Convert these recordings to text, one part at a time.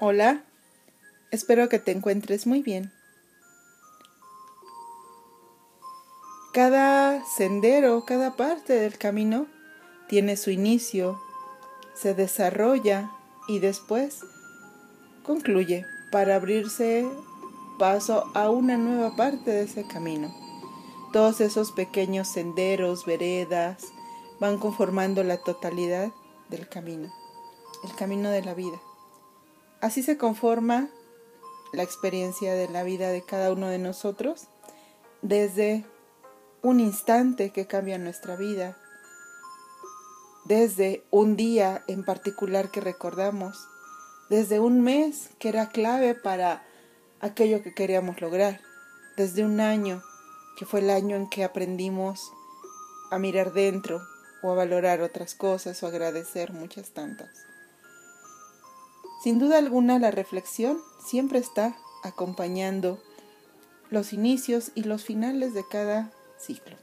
Hola, espero que te encuentres muy bien. Cada sendero, cada parte del camino tiene su inicio, se desarrolla y después concluye para abrirse paso a una nueva parte de ese camino. Todos esos pequeños senderos, veredas, van conformando la totalidad del camino, el camino de la vida. Así se conforma la experiencia de la vida de cada uno de nosotros desde un instante que cambia nuestra vida, desde un día en particular que recordamos, desde un mes que era clave para aquello que queríamos lograr, desde un año que fue el año en que aprendimos a mirar dentro o a valorar otras cosas o agradecer muchas tantas. Sin duda alguna la reflexión siempre está acompañando los inicios y los finales de cada ciclo.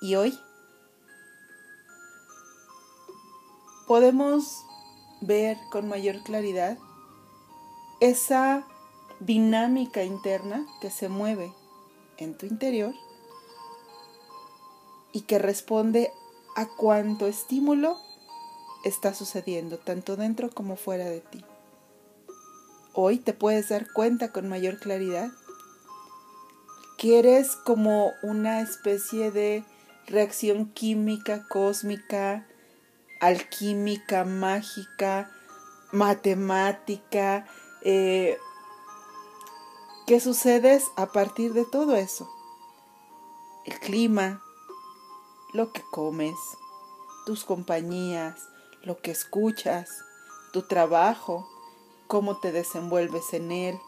Y hoy podemos ver con mayor claridad esa dinámica interna que se mueve en tu interior y que responde a cuánto estímulo está sucediendo, tanto dentro como fuera de ti. Hoy te puedes dar cuenta con mayor claridad que eres como una especie de reacción química, cósmica, alquímica, mágica, matemática, eh, que sucedes a partir de todo eso. El clima, lo que comes, tus compañías, lo que escuchas, tu trabajo, cómo te desenvuelves en él,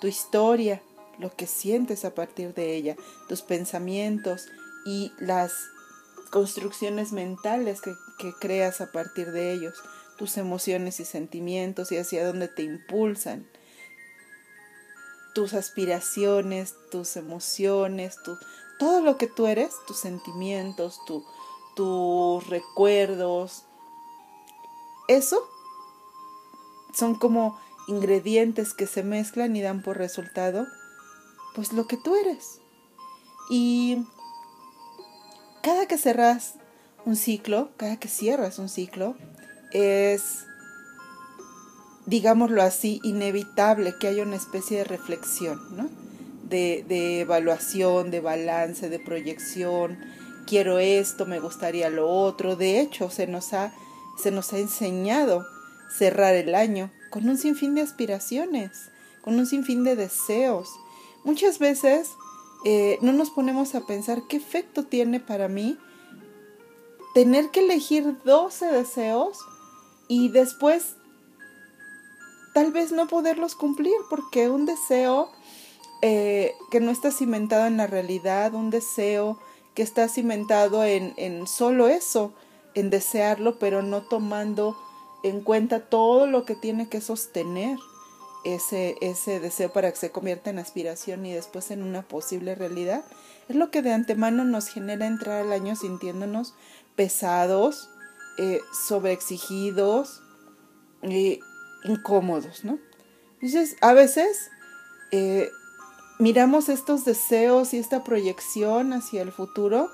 tu historia, lo que sientes a partir de ella, tus pensamientos y las construcciones mentales que, creas a partir de ellos, tus emociones y sentimientos y hacia dónde te impulsan, tus aspiraciones, tus emociones, todo lo que tú eres, tus sentimientos, tu, tus recuerdos, eso son como ingredientes que se mezclan y dan por resultado pues lo que tú eres. Y cada que cerras un ciclo, cada que cierras un ciclo, es, digámoslo así, inevitable que haya una especie de reflexión, ¿no? De, de evaluación, de balance, de proyección. Quiero esto, me gustaría lo otro. De hecho, se nos ha se nos ha enseñado cerrar el año con un sinfín de aspiraciones, con un sinfín de deseos. Muchas veces eh, no nos ponemos a pensar qué efecto tiene para mí tener que elegir 12 deseos y después tal vez no poderlos cumplir porque un deseo eh, que no está cimentado en la realidad, un deseo que está cimentado en, en solo eso, en desearlo, pero no tomando en cuenta todo lo que tiene que sostener ese, ese deseo para que se convierta en aspiración y después en una posible realidad, es lo que de antemano nos genera entrar al año sintiéndonos pesados, eh, sobreexigidos, eh, incómodos, ¿no? Entonces, a veces eh, miramos estos deseos y esta proyección hacia el futuro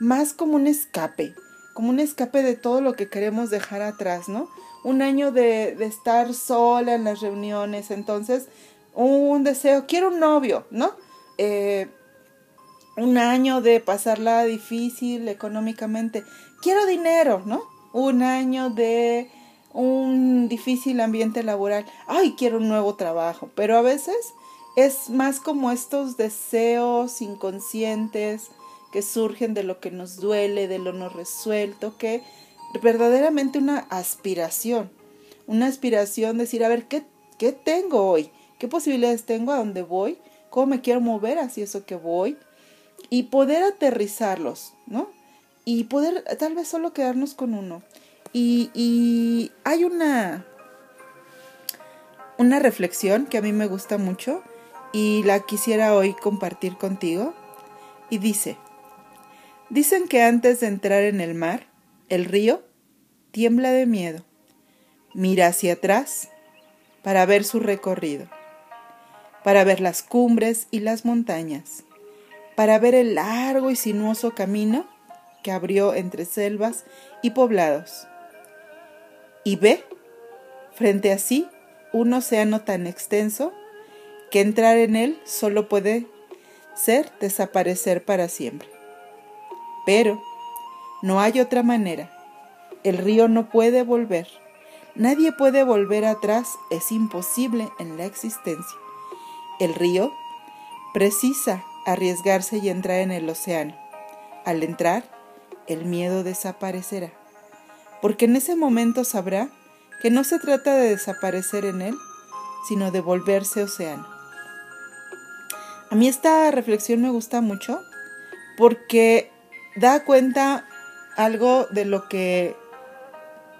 más como un escape, como un escape de todo lo que queremos dejar atrás, ¿no? Un año de, estar sola en las reuniones, entonces un deseo, quiero un novio, ¿no? Eh, un año de pasarla difícil económicamente, quiero dinero, ¿no? Un año de un difícil ambiente laboral, ay, quiero un nuevo trabajo, pero a veces es más como estos deseos inconscientes, que surgen de lo que nos duele, de lo no resuelto, que verdaderamente una aspiración, una aspiración, decir, a ver, ¿qué, qué tengo hoy? ¿Qué posibilidades tengo? ¿A dónde voy? ¿Cómo me quiero mover hacia eso que voy? Y poder aterrizarlos, ¿no? Y poder tal vez solo quedarnos con uno. Y, y hay una, una reflexión que a mí me gusta mucho y la quisiera hoy compartir contigo. Y dice, Dicen que antes de entrar en el mar, el río tiembla de miedo. Mira hacia atrás para ver su recorrido, para ver las cumbres y las montañas, para ver el largo y sinuoso camino que abrió entre selvas y poblados. Y ve, frente a sí, un océano tan extenso que entrar en él solo puede ser desaparecer para siempre. Pero no hay otra manera. El río no puede volver. Nadie puede volver atrás. Es imposible en la existencia. El río precisa arriesgarse y entrar en el océano. Al entrar, el miedo desaparecerá. Porque en ese momento sabrá que no se trata de desaparecer en él, sino de volverse océano. A mí esta reflexión me gusta mucho porque da cuenta algo de lo que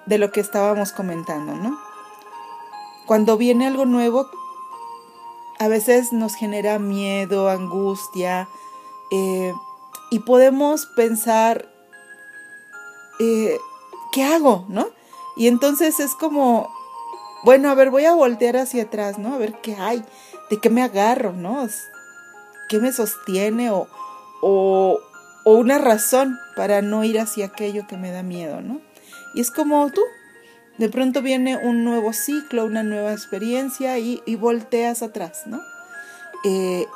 de lo que estábamos comentando, ¿no? Cuando viene algo nuevo, a veces nos genera miedo, angustia, eh, y podemos pensar, eh, ¿qué hago? ¿No? Y entonces es como, bueno, a ver, voy a voltear hacia atrás, ¿no? A ver qué hay, de qué me agarro, ¿no? ¿Qué me sostiene o, o, o una razón para no ir hacia aquello que me da miedo, ¿no? Y es como tú, de pronto viene un nuevo ciclo, una nueva experiencia y, volteas atrás, ¿no? Eh,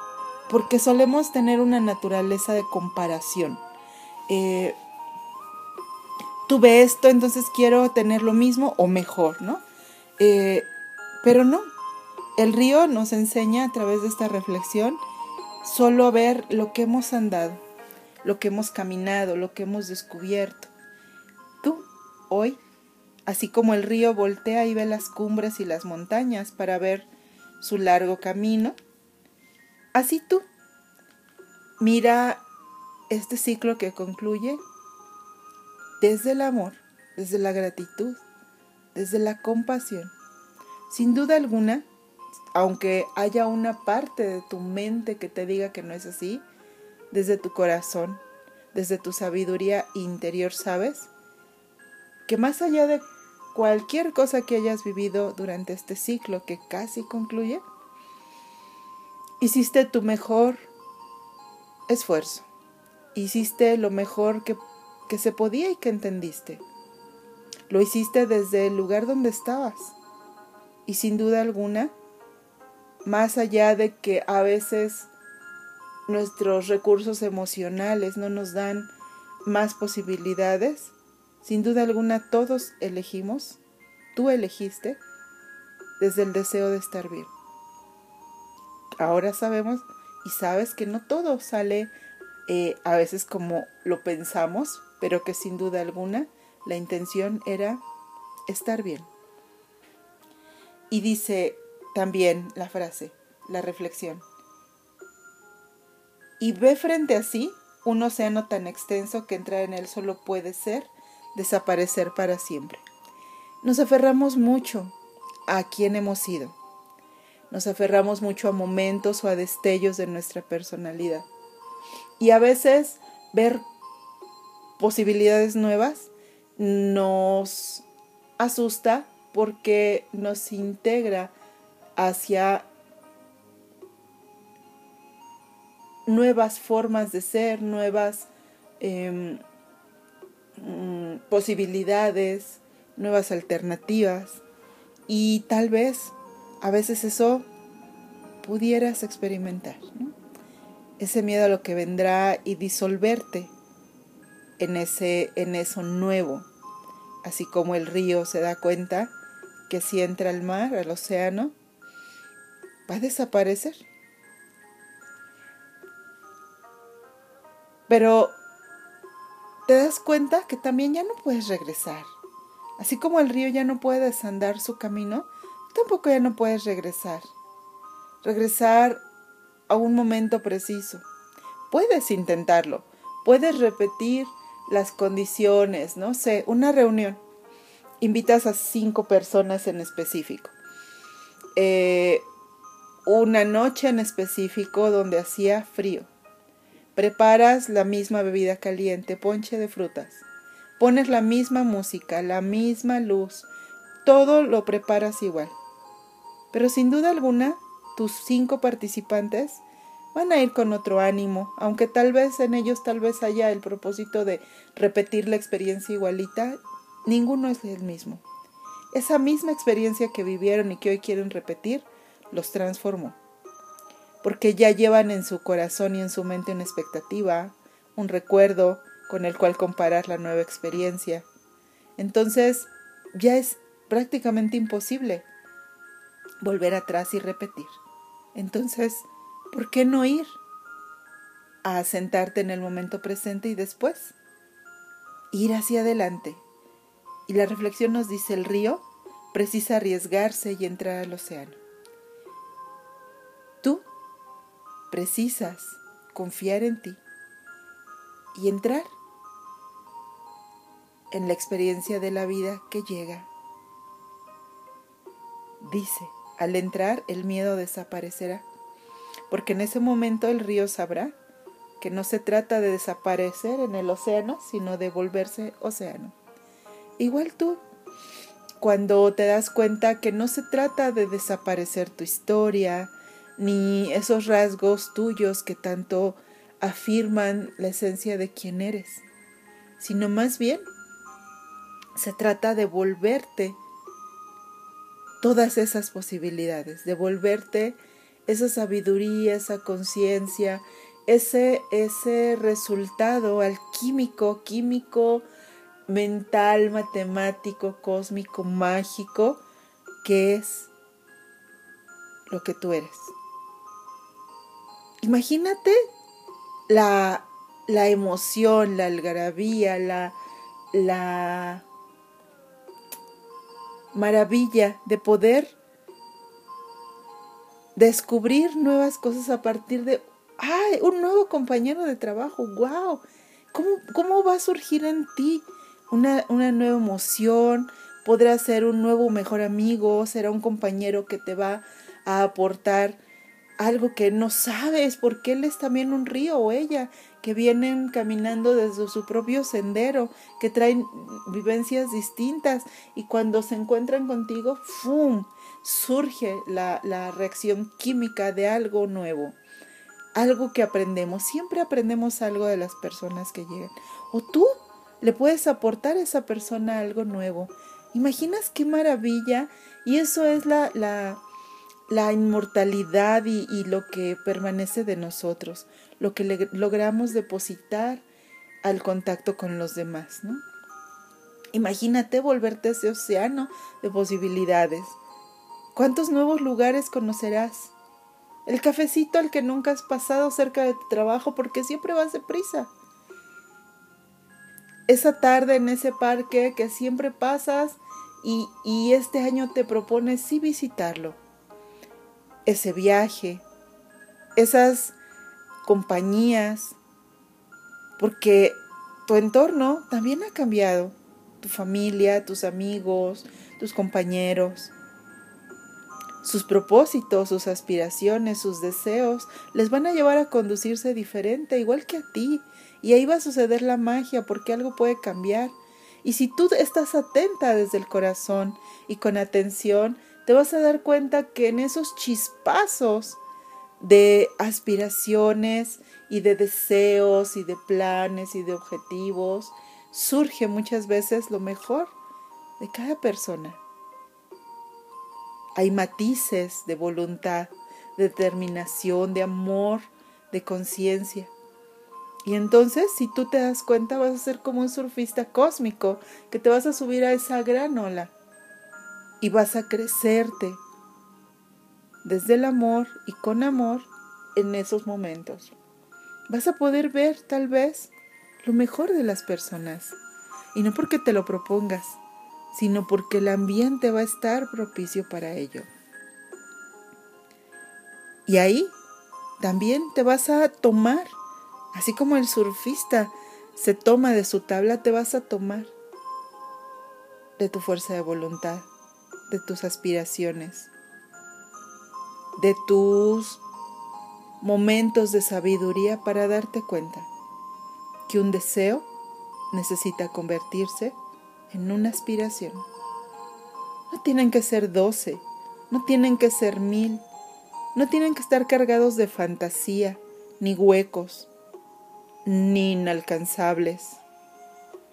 porque solemos tener una naturaleza de comparación. Eh, tuve esto, entonces quiero tener lo mismo o mejor, ¿no? Eh, pero no, el río nos enseña a través de esta reflexión solo a ver lo que hemos andado, lo que hemos caminado, lo que hemos descubierto. Tú, hoy, así como el río voltea y ve las cumbres y las montañas para ver su largo camino, así tú, mira este ciclo que concluye desde el amor, desde la gratitud, desde la compasión. Sin duda alguna, aunque haya una parte de tu mente que te diga que no es así, desde tu corazón, desde tu sabiduría interior, sabes que más allá de cualquier cosa que hayas vivido durante este ciclo que casi concluye, hiciste tu mejor esfuerzo, hiciste lo mejor que, que se podía y que entendiste. Lo hiciste desde el lugar donde estabas y sin duda alguna, más allá de que a veces nuestros recursos emocionales no nos dan más posibilidades, sin duda alguna todos elegimos, tú elegiste, desde el deseo de estar bien. Ahora sabemos y sabes que no todo sale eh, a veces como lo pensamos, pero que sin duda alguna la intención era estar bien. Y dice también la frase, la reflexión, y ve frente a sí un océano tan extenso que entrar en él solo puede ser desaparecer para siempre. Nos aferramos mucho a quien hemos sido. Nos aferramos mucho a momentos o a destellos de nuestra personalidad. Y a veces ver posibilidades nuevas nos asusta porque nos integra hacia nuevas formas de ser, nuevas em, mm, posibilidades, nuevas alternativas. Y tal vez a veces eso pudieras experimentar. Ese miedo a lo que vendrá y disolverte en, ese, en eso nuevo. Así como el río se da cuenta que si entra al mar, al océano, va a desaparecer Pero te das cuenta que también ya no puedes regresar. Así como el río ya no puede desandar su camino, tampoco ya no puedes regresar. Regresar a un momento preciso. Puedes intentarlo, puedes repetir las condiciones, no sé, una reunión. Invitas a cinco personas en específico. Eh, una noche en específico donde hacía frío. Preparas la misma bebida caliente, ponche de frutas. Pones la misma música, la misma luz, todo lo preparas igual. Pero sin duda alguna, tus cinco participantes van a ir con otro ánimo, aunque tal vez en ellos tal vez haya el propósito de repetir la experiencia igualita, ninguno es el mismo. Esa misma experiencia que vivieron y que hoy quieren repetir, los transformó. Porque ya llevan en su corazón y en su mente una expectativa, un recuerdo con el cual comparar la nueva experiencia. Entonces, ya es prácticamente imposible volver atrás y repetir. Entonces, ¿por qué no ir a sentarte en el momento presente y después ir hacia adelante? Y la reflexión nos dice, el río precisa arriesgarse y entrar al océano. Precisas confiar en ti y entrar en la experiencia de la vida que llega. Dice, al entrar el miedo desaparecerá, porque en ese momento el río sabrá que no se trata de desaparecer en el océano, sino de volverse océano. Igual tú, cuando te das cuenta que no se trata de desaparecer tu historia, ni esos rasgos tuyos que tanto afirman la esencia de quién eres, sino más bien se trata de volverte todas esas posibilidades, devolverte esa sabiduría, esa conciencia, ese, ese resultado alquímico, químico, mental, matemático, cósmico, mágico, que es lo que tú eres. Imagínate la, la emoción, la algarabía, la, la maravilla de poder descubrir nuevas cosas a partir de, ¡ay! Un nuevo compañero de trabajo, ¡wow! ¿Cómo, cómo va a surgir en ti una, una nueva emoción? Podrá ser un nuevo mejor amigo, será un compañero que te va a aportar algo que no sabes, porque él es también un río o ella, que vienen caminando desde su propio sendero, que traen vivencias distintas y cuando se encuentran contigo, ¡fum! surge la, la reacción química de algo nuevo, algo que aprendemos. Siempre aprendemos algo de las personas que llegan. O tú le puedes aportar a esa persona algo nuevo. ¿Imaginas qué maravilla? Y eso es la, la la inmortalidad y, lo que permanece de nosotros, lo que logramos depositar al contacto con los demás, ¿no? Imagínate volverte a ese océano de posibilidades. ¿Cuántos nuevos lugares conocerás? El cafecito al que nunca has pasado cerca de tu trabajo porque siempre vas deprisa. Esa tarde en ese parque que siempre pasas y, y este año te propones sí visitarlo ese viaje, esas compañías, porque tu entorno también ha cambiado, tu familia, tus amigos, tus compañeros. Sus propósitos, sus aspiraciones, sus deseos les van a llevar a conducirse diferente, igual que a ti. Y ahí va a suceder la magia porque algo puede cambiar. Y si tú estás atenta desde el corazón y con atención, te vas a dar cuenta que en esos chispazos de aspiraciones y de deseos y de planes y de objetivos surge muchas veces lo mejor de cada persona. Hay matices de voluntad, de determinación, de amor, de conciencia. Y entonces, si tú te das cuenta, vas a ser como un surfista cósmico, que te vas a subir a esa gran ola y vas a crecerte desde el amor y con amor en esos momentos. Vas a poder ver tal vez lo mejor de las personas y no porque te lo propongas, sino porque el ambiente va a estar propicio para ello. Y ahí también te vas a tomar, así como el surfista se toma de su tabla, te vas a tomar de tu fuerza de voluntad de tus aspiraciones, de tus momentos de sabiduría para darte cuenta que un deseo necesita convertirse en una aspiración. No tienen que ser doce, no tienen que ser mil, no tienen que estar cargados de fantasía, ni huecos, ni inalcanzables,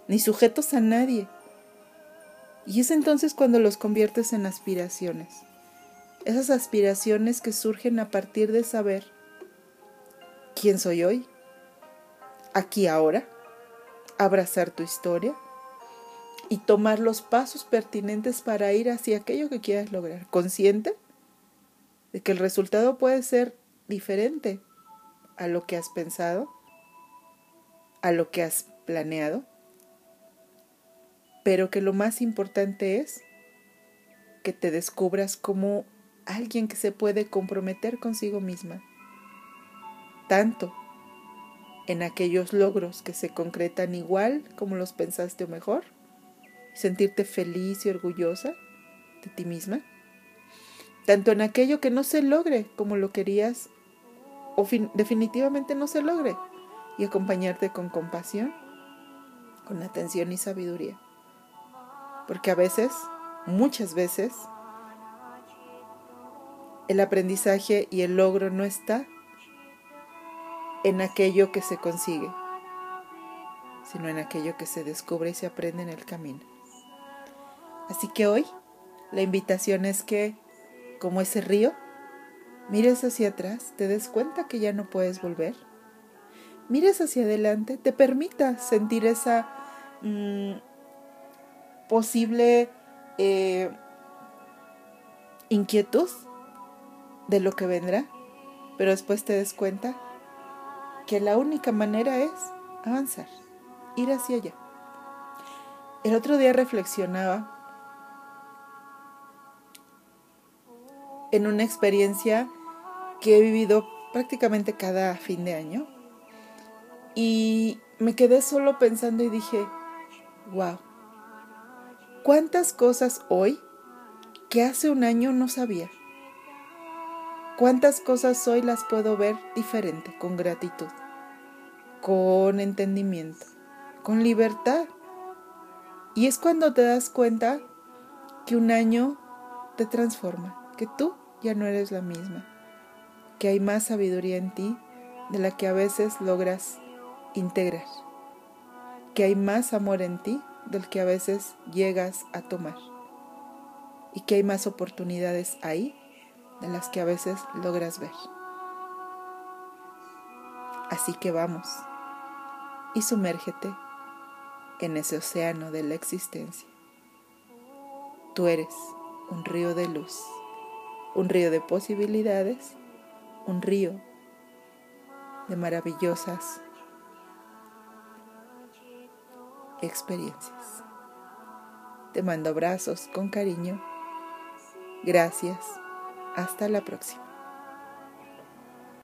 ni sujetos a nadie. Y es entonces cuando los conviertes en aspiraciones. Esas aspiraciones que surgen a partir de saber quién soy hoy, aquí ahora, abrazar tu historia y tomar los pasos pertinentes para ir hacia aquello que quieras lograr, consciente de que el resultado puede ser diferente a lo que has pensado, a lo que has planeado, pero que lo más importante es que te descubras como alguien que se puede comprometer consigo misma, tanto en aquellos logros que se concretan igual como los pensaste o mejor, sentirte feliz y orgullosa de ti misma, tanto en aquello que no se logre como lo querías o definitivamente no se logre y acompañarte con compasión, con atención y sabiduría. Porque a veces, muchas veces, el aprendizaje y el logro no está en aquello que se consigue, sino en aquello que se descubre y se aprende en el camino. Así que hoy la invitación es que, como ese río, mires hacia atrás, te des cuenta que ya no puedes volver, mires hacia adelante, te permita sentir esa mm, posible eh, inquietud de lo que vendrá, pero después te des cuenta que la única manera es avanzar, ir hacia allá. El otro día reflexionaba en una experiencia que he vivido prácticamente cada fin de año y me quedé solo pensando y dije, wow, ¿cuántas cosas hoy que hace un año no sabía? ¿Cuántas cosas hoy las puedo ver diferente, con gratitud, con entendimiento, con libertad? Y es cuando te das cuenta que un año te transforma, que tú ya no eres la misma, que hay más sabiduría en ti de la que a veces logras integrar, que hay más amor en ti del que a veces llegas a tomar y que hay más oportunidades ahí de las que a veces logras ver. Así que vamos y sumérgete en ese océano de la existencia. Tú eres un río de luz, un río de posibilidades, un río de maravillosas experiencias. Te mando abrazos con cariño. Gracias. Hasta la próxima.